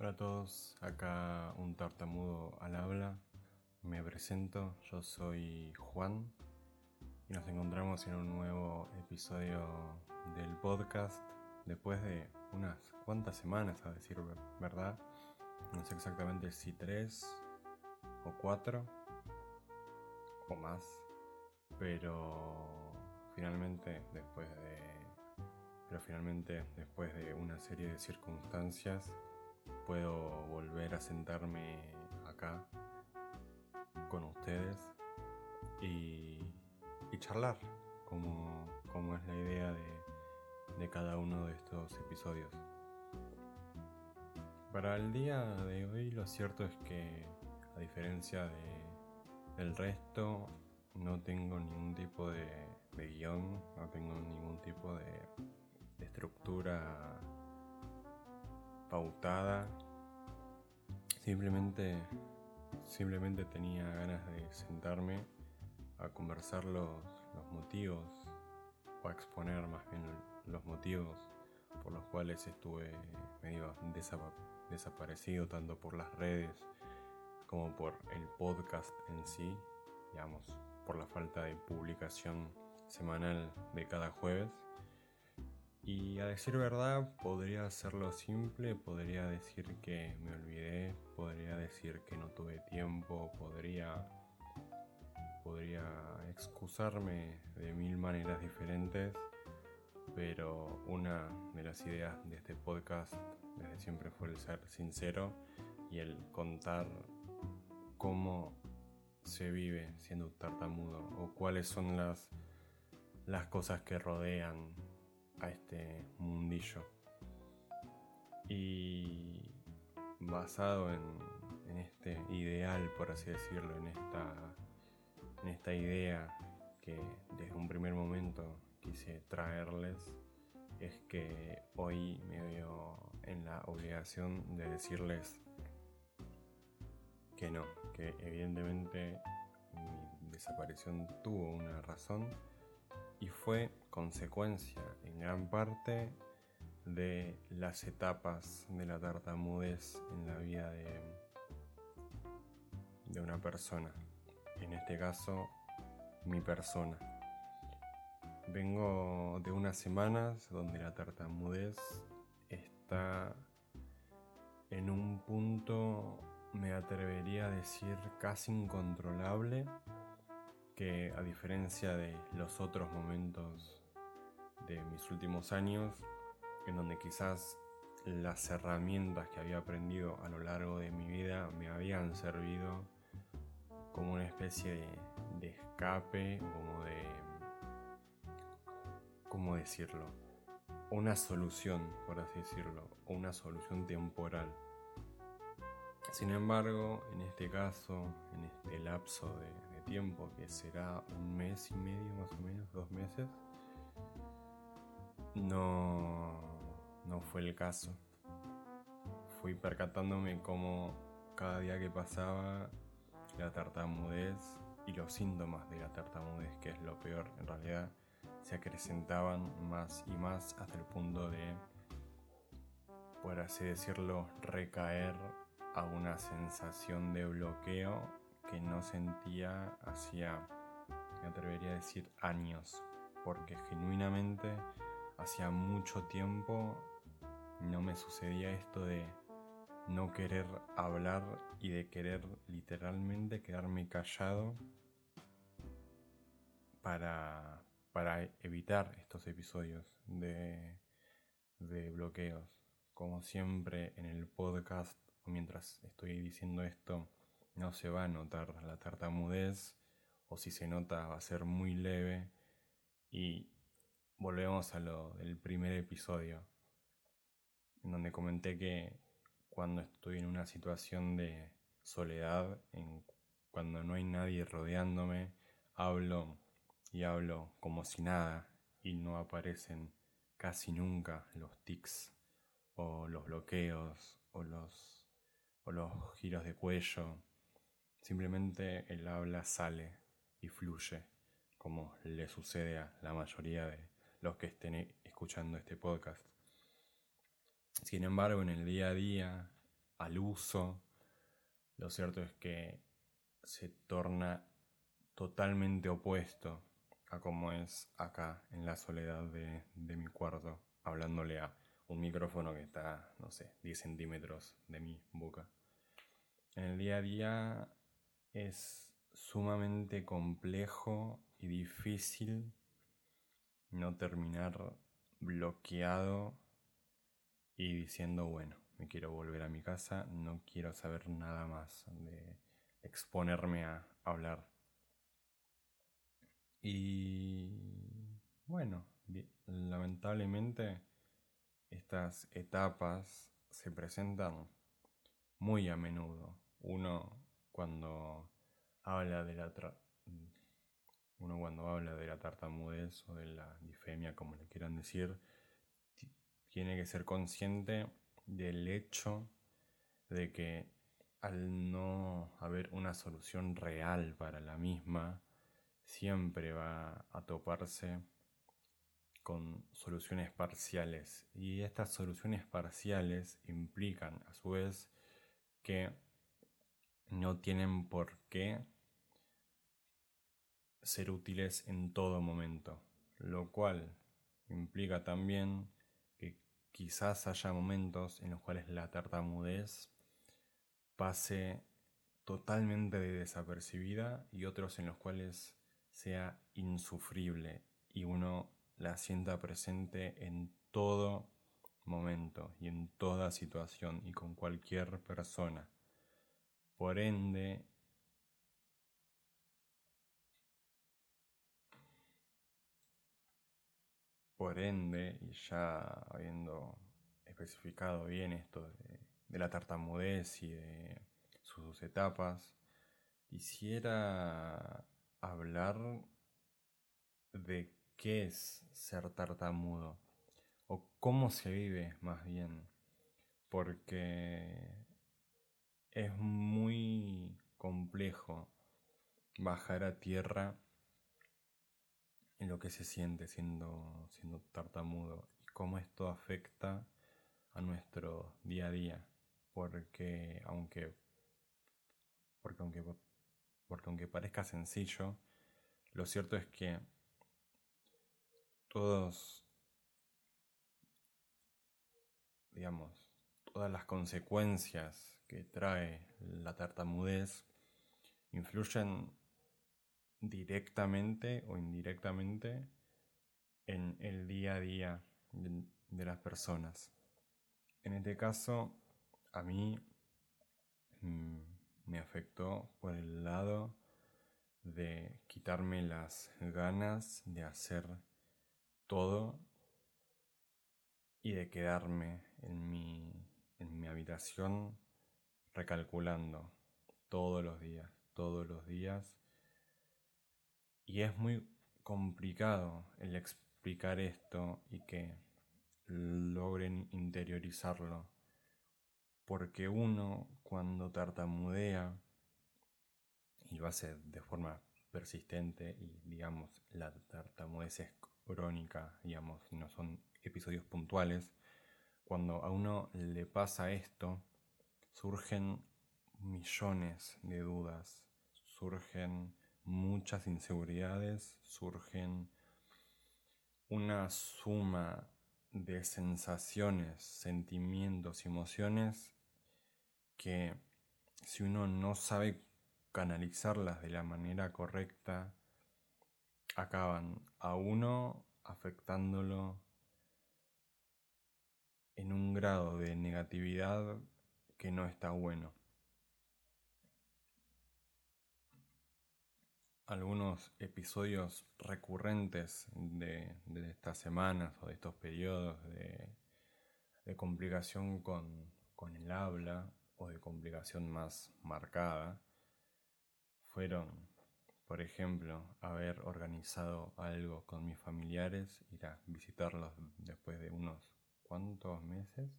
Hola a todos, acá un tartamudo al habla. Me presento, yo soy Juan y nos encontramos en un nuevo episodio del podcast después de unas cuantas semanas, a decir verdad. No sé exactamente si tres o cuatro o más, pero finalmente después de pero finalmente después de una serie de circunstancias puedo volver a sentarme acá con ustedes y, charlar, como, es la idea de, cada uno de estos episodios. Para el día de hoy lo cierto es que, a diferencia de, del resto, no tengo ningún tipo de, guion, no tengo ningún tipo de estructura pautada. Simplemente, simplemente tenía ganas de sentarme a conversar los, motivos o a exponer más bien los motivos por los cuales estuve medio desaparecido tanto por las redes como por el podcast en sí, digamos, por la falta de publicación semanal de cada jueves. Y a decir verdad, podría hacerlo simple, podría decir que me olvidé, podría decir que no tuve tiempo, podría podría excusarme de mil maneras diferentes, pero una de las ideas de este podcast desde siempre fue el ser sincero y el contar cómo se vive siendo tartamudo o cuáles son las, las cosas que rodean a este mundillo. Y basado en, este ideal, por así decirlo, en esta, en esta idea que desde un primer momento quise traerles, es que hoy me veo en la obligación de decirles que no, que evidentemente mi desaparición tuvo una razón y fue consecuencia en gran parte de las etapas de la tartamudez en la vida de, de una persona. En este caso, mi persona. Vengo de unas semanas donde la tartamudez está en un punto, me atrevería a decir, casi incontrolable que a diferencia de los otros momentos de mis últimos años, en donde quizás las herramientas que había aprendido a lo largo de mi vida me habían servido como una especie de, escape, como de... ¿Cómo decirlo? Una solución, por así decirlo, una solución temporal. Sin embargo, en este caso, en este lapso de, tiempo, que será un mes y medio más o menos, dos meses, no, no fue el caso. Fui percatándome como cada día que pasaba la tartamudez y los síntomas de la tartamudez, que es lo peor en realidad, se acrecentaban más y más hasta el punto de, por así decirlo, recaer a una sensación de bloqueo que no sentía hacía, me atrevería a decir, años, porque genuinamente hacía mucho tiempo no me sucedía esto de no querer hablar y de querer literalmente quedarme callado para, para evitar estos episodios de, de bloqueos. Como siempre en el podcast, mientras estoy diciendo esto, no se va a notar la tartamudez o si se nota va a ser muy leve. Y volvemos a lo del primer episodio en donde comenté que cuando estoy en una situación de soledad, en, cuando no hay nadie rodeándome, hablo y hablo como si nada y no aparecen casi nunca los tics o los bloqueos o los, o los giros de cuello Simplemente el habla sale y fluye, como le sucede a la mayoría de los que estén escuchando este podcast. Sin embargo, en el día a día, al uso, lo cierto es que se torna totalmente opuesto a como es acá en la soledad de, de mi cuarto, hablándole a un micrófono que está, no sé, 10 centímetros de mi boca. En el día a día es sumamente complejo y difícil no terminar bloqueado y diciendo, bueno, me quiero volver a mi casa, no quiero saber nada más de exponerme a hablar. Y bueno, lamentablemente estas etapas se presentan muy a menudo. Uno cuando habla de la uno cuando habla de la tartamudez o de la difemia, como le quieran decir, tiene que ser consciente del hecho de que al no haber una solución real para la misma, siempre va a toparse con soluciones parciales. Y estas soluciones parciales implican a su vez que no tienen por qué ser útiles en todo momento, lo cual implica también que quizás haya momentos en los cuales la tartamudez pase totalmente desapercibida y otros en los cuales sea insufrible y uno la sienta presente en todo momento y en toda situación y con cualquier persona. Por ende, por ende, y ya habiendo especificado bien esto de, la tartamudez y de sus etapas, quisiera hablar de qué es ser tartamudo o cómo se vive más bien, porque es muy complejo bajar a tierra en lo que se siente siendo, siendo tartamudo y cómo esto afecta a nuestro día a día, porque aunque, porque aunque, porque aunque parezca sencillo, lo cierto es que todos, digamos, todas las consecuencias que trae la tartamudez influyen directamente o indirectamente en el día a día de, las personas. En este caso, a mí mm, me afectó por el lado de quitarme las ganas de hacer todo y de quedarme en mi, en mi habitación recalculando todos los días, todos los días. Y es muy complicado el explicar esto y que logren interiorizarlo. Porque uno cuando tartamudea y lo hace de forma persistente y digamos la tartamudez es crónica, digamos, no son episodios puntuales, cuando a uno le pasa esto, surgen millones de dudas, surgen muchas inseguridades, surgen una suma de sensaciones, sentimientos emociones que si uno no sabe canalizarlas de la manera correcta, acaban a uno afectándolo en un grado de negatividad que no está bueno. Algunos episodios recurrentes de, estas semanas o de estos periodos de, complicación con, con el habla o de complicación más marcada fueron por ejemplo, haber organizado algo con mis familiares, ir a visitarlos después de unos cuantos meses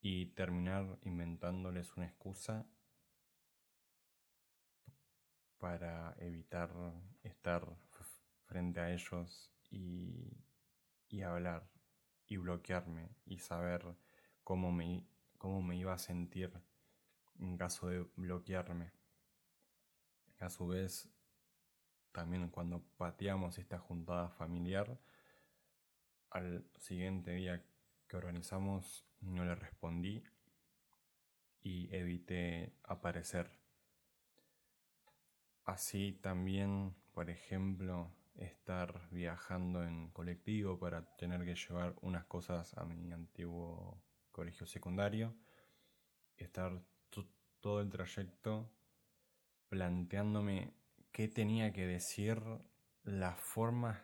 y terminar inventándoles una excusa para evitar estar frente a ellos y, hablar y bloquearme y saber cómo me, cómo me iba a sentir en caso de bloquearme. A su vez, también cuando pateamos esta juntada familiar, al siguiente día que organizamos no le respondí y evité aparecer. Así también, por ejemplo, estar viajando en colectivo para tener que llevar unas cosas a mi antiguo colegio secundario, estar todo el trayecto planteándome qué tenía que decir, las formas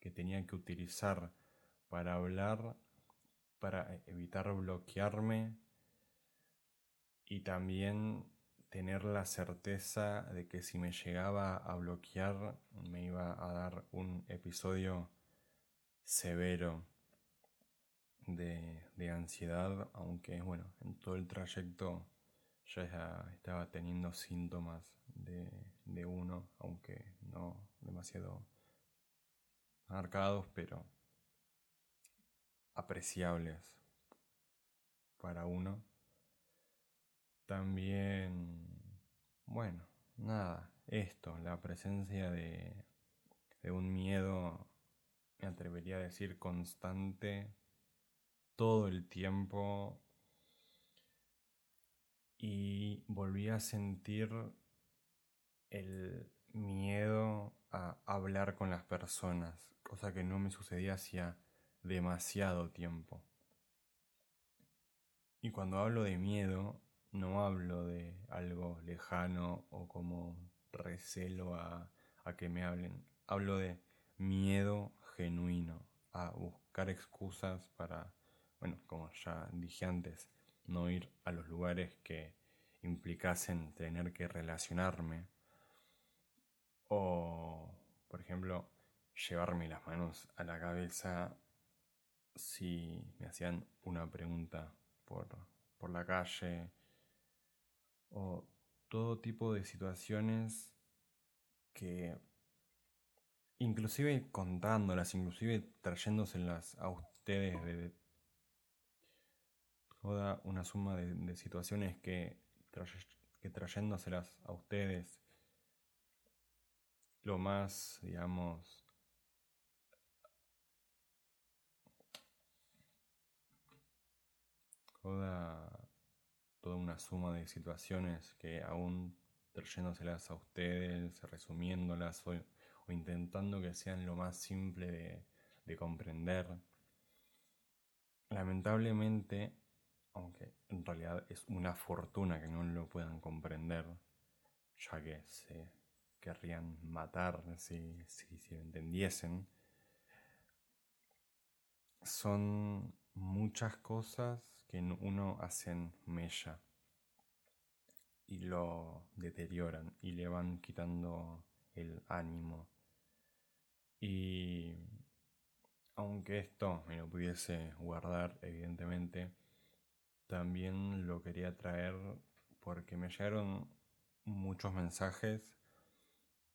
que tenía que utilizar para hablar, para evitar bloquearme y también tener la certeza de que si me llegaba a bloquear me iba a dar un episodio severo de, de ansiedad, aunque bueno, en todo el trayecto ya estaba teniendo síntomas de, de uno, aunque no demasiado marcados, pero apreciables para uno. También, bueno, nada, esto, la presencia de, de un miedo, me atrevería a decir, constante todo el tiempo y volví a sentir el miedo a hablar con las personas, cosa que no me sucedía hacía demasiado tiempo. Y cuando hablo de miedo, no hablo de algo lejano o como recelo a, a que me hablen, hablo de miedo genuino, a buscar excusas para, bueno, como ya dije antes, no ir a los lugares que implicasen tener que relacionarme o, por ejemplo, llevarme las manos a la cabeza si me hacían una pregunta por, por la calle o todo tipo de situaciones que inclusive contándolas, inclusive trayéndoselas a ustedes de toda una suma de, situaciones que, que trayéndoselas a ustedes lo más, digamos, toda, toda una suma de situaciones que aún trayéndoselas a ustedes, resumiéndolas o, intentando que sean lo más simple de, de comprender. Lamentablemente, aunque en realidad es una fortuna que no lo puedan comprender, ya que se querrían matar si, si, si lo entendiesen, son muchas cosas que uno hacen mella y lo deterioran y le van quitando el ánimo. Y aunque esto me lo pudiese guardar, evidentemente, también lo quería traer porque me llegaron muchos mensajes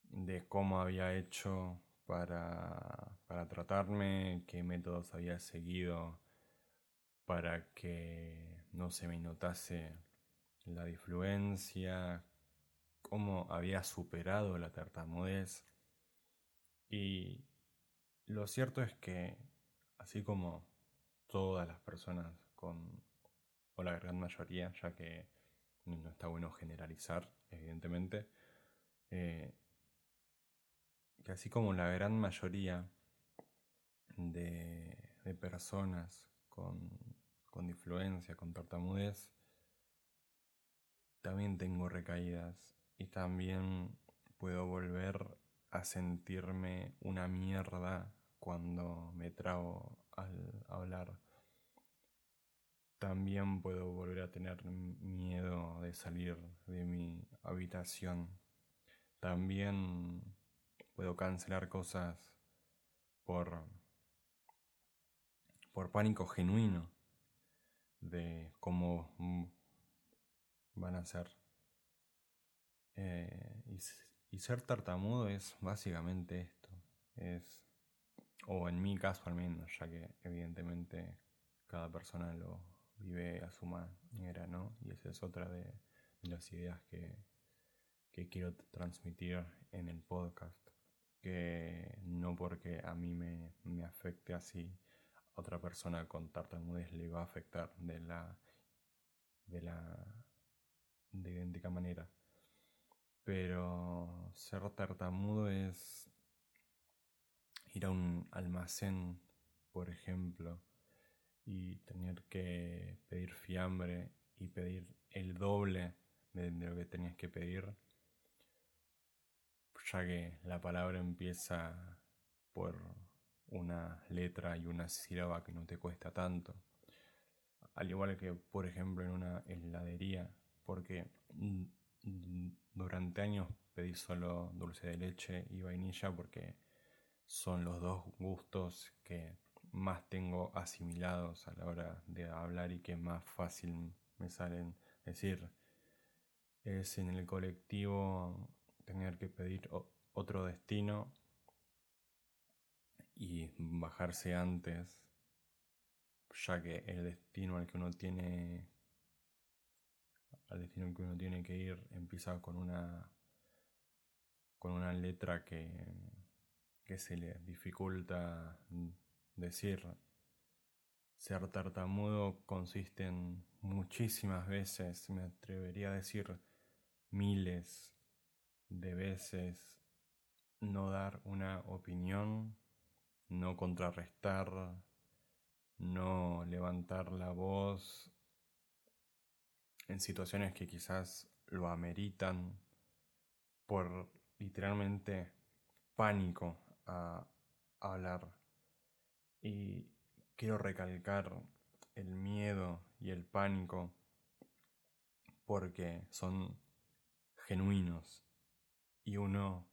de cómo había hecho para, para tratarme, qué métodos había seguido para que no se me notase la difluencia, cómo había superado la tartamudez. Y lo cierto es que, así como todas las personas con o la gran mayoría, ya que no está bueno generalizar, evidentemente, eh, que así como la gran mayoría de, personas con, con difluencia, con tartamudez, también tengo recaídas y también puedo volver a sentirme una mierda cuando me trago al hablar también puedo volver a tener miedo de salir de mi habitación. También puedo cancelar cosas por, por pánico genuino de cómo van a ser. Eh, y, ser tartamudo es básicamente esto. Es, o en mi caso al menos, ya que evidentemente cada persona lo, vive a su manera, ¿no? Y esa es otra de, las ideas que, que quiero transmitir en el podcast. Que no porque a mí me, me afecte así, otra persona con tartamudez le va a afectar de la, de la de idéntica manera. Pero ser tartamudo es ir a un almacén, por ejemplo, y tener que pedir fiambre y pedir el doble de, lo que tenías que pedir, ya que la palabra empieza por una letra y una sílaba que no te cuesta tanto. Al igual que, por ejemplo, en una heladería, porque durante años pedí solo dulce de leche y vainilla porque son los dos gustos que más tengo asimilados a la hora de hablar y que más fácil me salen decir. Es en el colectivo tener que pedir otro destino y bajarse antes, ya que el destino al que uno tiene al destino que uno tiene que ir empieza con una con una letra que, que se le dificulta decir. Ser tartamudo consiste en muchísimas veces, me atrevería a decir miles de veces, no dar una opinión, no contrarrestar, no levantar la voz en situaciones que quizás lo ameritan por literalmente pánico a hablar. Y quiero recalcar el miedo y el pánico porque son genuinos y uno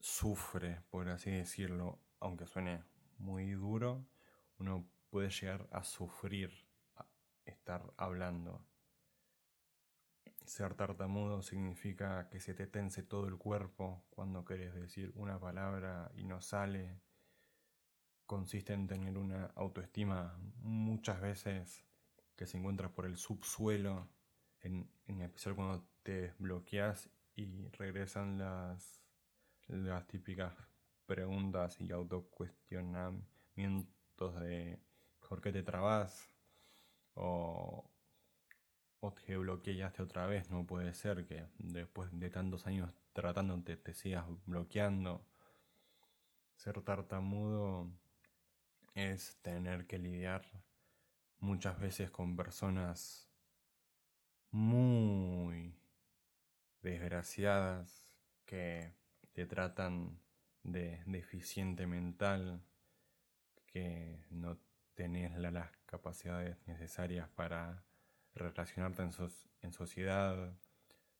sufre, por así decirlo, aunque suene muy duro, uno puede llegar a sufrir estar hablando. Ser tartamudo significa que se te tense todo el cuerpo cuando quieres decir una palabra y no sale. Consiste en tener una autoestima muchas veces que se encuentra por el subsuelo, en, especial cuando te bloqueas y regresan las, las típicas preguntas y autocuestionamientos de ¿por qué te trabas? o, o te bloqueaste otra vez, no puede ser que después de tantos años tratándote te sigas bloqueando. Ser tartamudo es tener que lidiar muchas veces con personas muy desgraciadas que te tratan de deficiente mental, que no tenés las capacidades necesarias para relacionarte en, sociedad,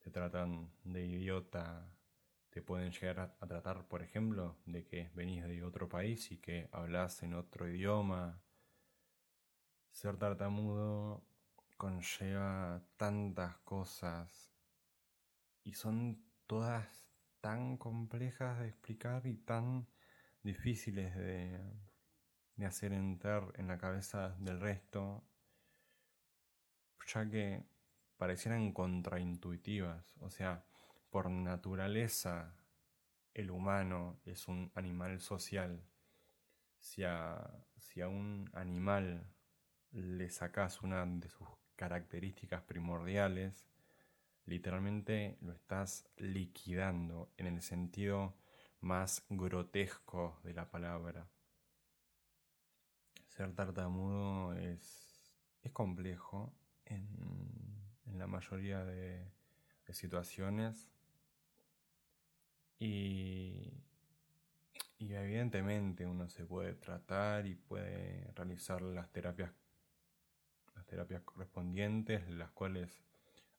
te tratan de idiota, te pueden llegar a, tratar, por ejemplo, de que venís de otro país y que hablas en otro idioma. Ser tartamudo conlleva tantas cosas y son todas tan complejas de explicar y tan difíciles de, de hacer entrar en la cabeza del resto ya que parecieran contraintuitivas. O sea, por naturaleza el humano es un animal social. Si a, si a un animal le sacas una de sus características primordiales, literalmente lo estás liquidando en el sentido más grotesco de la palabra. Ser tartamudo es, es complejo en, la mayoría de, situaciones. Y, y evidentemente uno se puede tratar y puede realizar las terapias, las terapias correspondientes, las cuales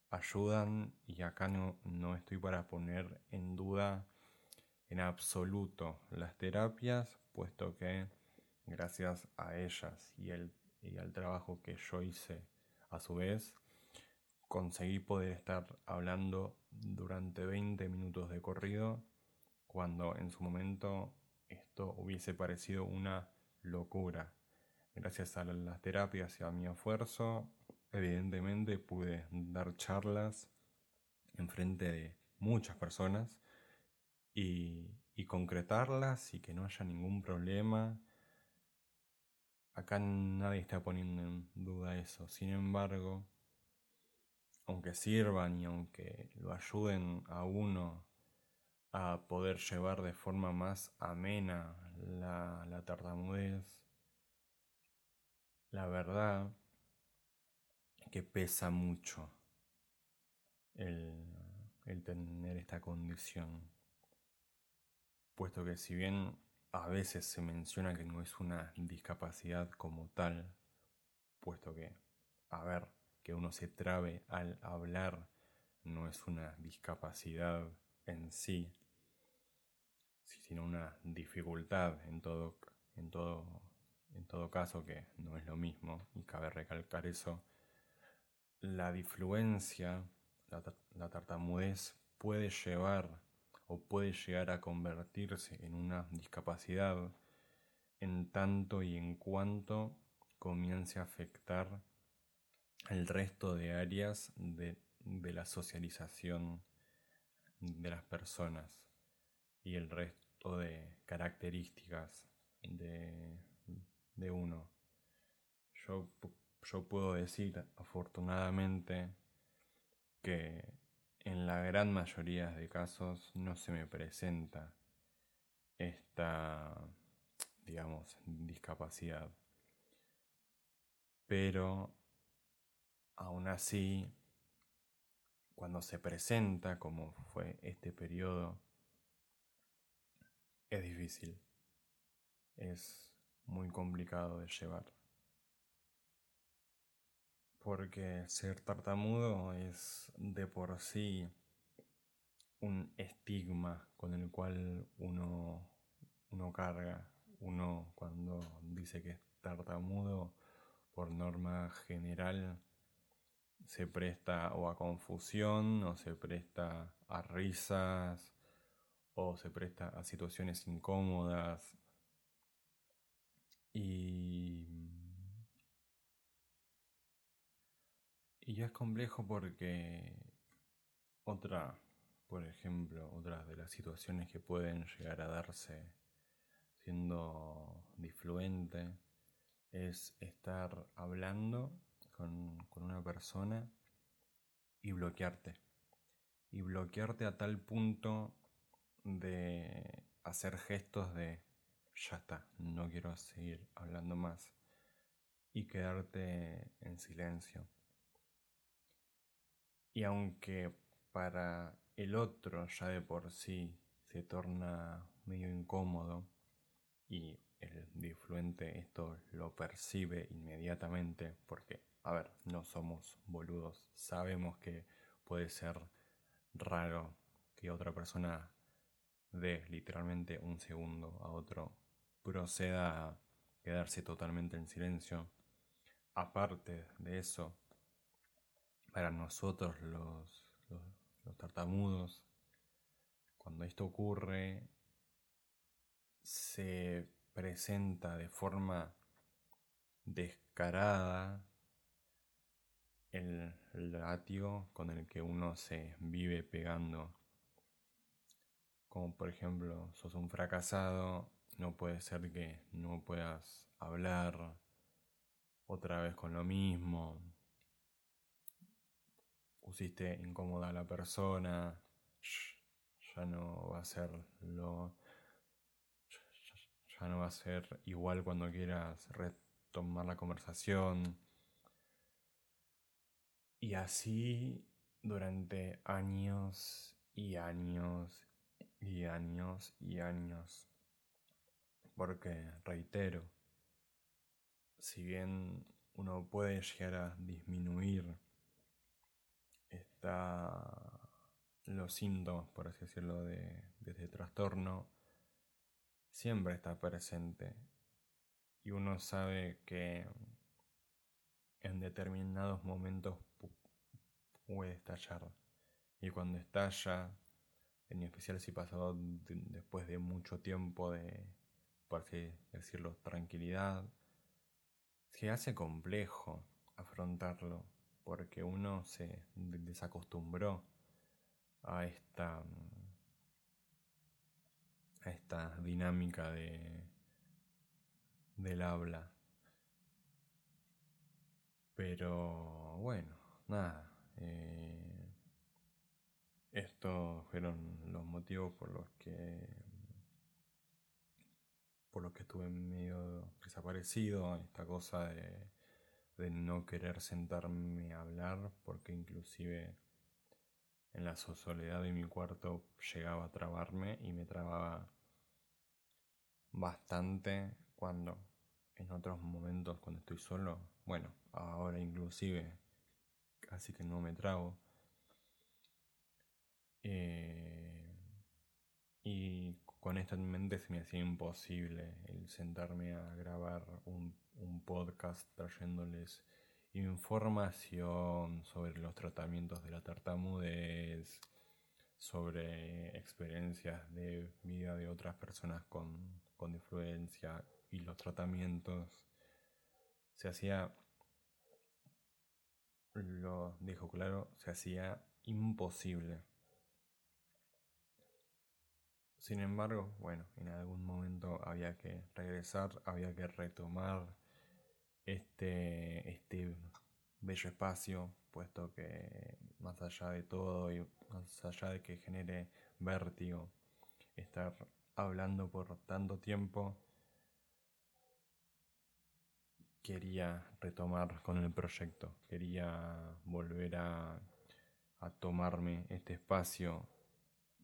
ayudan y acá no, no estoy para poner en duda en absoluto las terapias, puesto que gracias a ellas y, el, y al trabajo que yo hice a su vez, conseguí poder estar hablando durante 20 minutos de corrido, cuando en su momento esto hubiese parecido una locura. gracias a las terapias y a mi esfuerzo, evidentemente pude dar charlas en frente de muchas personas y, concretarlas y que no haya ningún problema. Acá nadie está poniendo en duda eso. Sin embargo, aunque sirvan y aunque lo ayuden a uno a poder llevar de forma más amena la, la tartamudez, la verdad que pesa mucho el, tener esta condición. Puesto que si bien a veces se menciona que no es una discapacidad como tal, puesto que, a ver, que uno se trabe al hablar no es una discapacidad en sí, sino una dificultad en todo, en todo, en todo caso que no es lo mismo, y cabe recalcar eso, la difluencia, la, tartamudez puede llevar o puede llegar a convertirse en una discapacidad en tanto y en cuanto comience a afectar el resto de áreas de, de la socialización de las personas y el resto de características de, de uno. Yo puedo decir afortunadamente que en la gran mayoría de casos no se me presenta esta, digamos, discapacidad. Pero aún así, cuando se presenta, como fue este periodo, es difícil. Es muy complicado de llevar. Porque ser tartamudo es de por sí un estigma con el cual uno, uno carga. Uno cuando dice que es tartamudo, por norma general, se presta o a confusión, o se presta a risas, o se presta a situaciones incómodas. Y Y ya es complejo porque otra, por ejemplo, otras de las situaciones que pueden llegar a darse siendo difluente es estar hablando con, con una persona y bloquearte. Y bloquearte a tal punto de hacer gestos de ya está, no quiero seguir hablando más y quedarte en silencio. Y aunque para el otro ya de por sí se torna medio incómodo y el difluente esto lo percibe inmediatamente porque, a ver, no somos boludos, sabemos que puede ser raro que otra persona de literalmente un segundo a otro proceda a quedarse totalmente en silencio. Aparte de eso, para nosotros los, los, tartamudos, cuando esto ocurre, se presenta de forma descarada el látigo con el que uno se vive pegando. Como por ejemplo, sos un fracasado, no puede ser que no puedas hablar otra vez con lo mismo, pusiste incómoda a la persona, ya no va a ser lo. Ya no va a ser igual cuando quieras retomar la conversación. Y así durante años y años y años y años. Porque, reitero, si bien uno puede llegar a disminuir los síntomas, por así decirlo, de, este trastorno, siempre está presente. Y uno sabe que en determinados momentos puede estallar. Y cuando estalla, en especial si pasó después de mucho tiempo de, por así decirlo, tranquilidad, se hace complejo afrontarlo porque uno se desacostumbró a esta a esta dinámica de del habla. Pero bueno nada eh, estos fueron los motivos por los que por los que estuve medio desaparecido esta cosa de de no querer sentarme a hablar porque inclusive en la soledad de mi cuarto llegaba a trabarme y me trababa bastante cuando en otros momentos cuando estoy solo, bueno, ahora inclusive casi que no me trago. Eh, y con esto en mente se me hacía imposible el sentarme a grabar un un podcast trayéndoles información sobre los tratamientos de la tartamudez, sobre experiencias de vida de otras personas con, con influencia y los tratamientos. Se hacía, lo dijo claro, se hacía imposible. Sin embargo, bueno, en algún momento había que regresar, había que retomar este, este bello espacio, puesto que más allá de todo y más allá de que genere vértigo estar hablando por tanto tiempo, quería retomar con el proyecto, quería volver a, a tomarme este espacio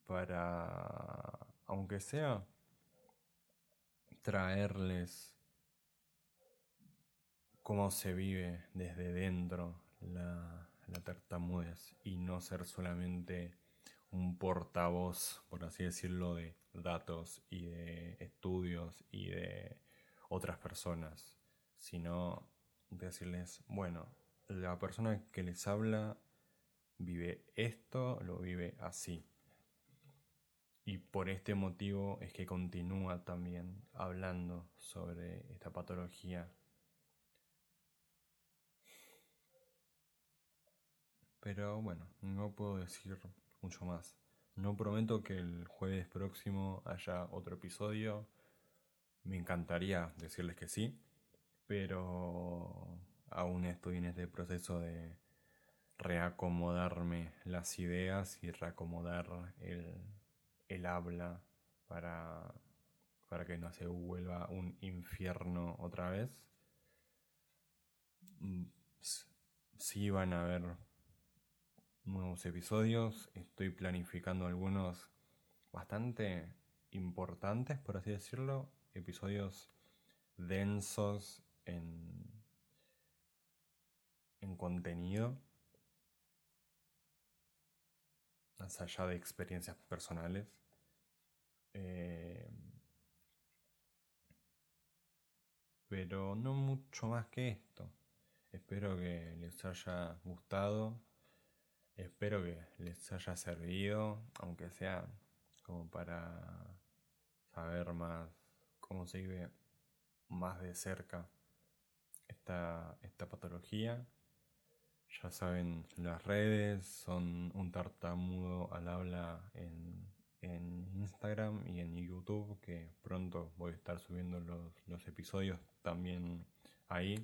para, aunque sea, traerles cómo se vive desde dentro la, tartamudez y no ser solamente un portavoz, por así decirlo, de datos y de estudios y de otras personas, sino decirles, bueno, la persona que les habla vive esto, lo vive así. Y por este motivo es que continúa también hablando sobre esta patología Pero bueno, no puedo decir mucho más. No prometo que el jueves próximo haya otro episodio. Me encantaría decirles que sí, pero aún estoy en este proceso de reacomodarme las ideas y reacomodar el, el habla para, para que no se vuelva un infierno otra vez. Mm, sí van a haber nuevos episodios. Estoy planificando algunos bastante importantes, por así decirlo. Episodios densos en, en contenido. Más allá de experiencias personales. Eh, pero no mucho más que esto. Espero que les haya gustado Espero que les haya servido, aunque sea como para saber más cómo se vive más de cerca esta, esta patología. Ya saben, las redes son un tartamudo al habla en, en Instagram y en YouTube, que pronto voy a estar subiendo los, los episodios también ahí,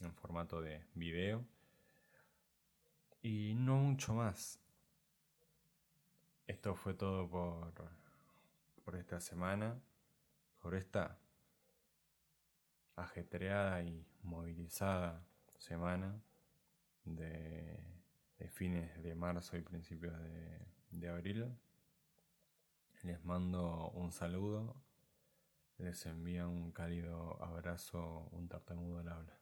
en formato de video. Y no mucho más. Esto fue todo por, por esta semana, por esta ajetreada y movilizada semana de, fines de marzo y principios de, de abril. Les mando un saludo, les envío un cálido abrazo, un tartamudo al habla.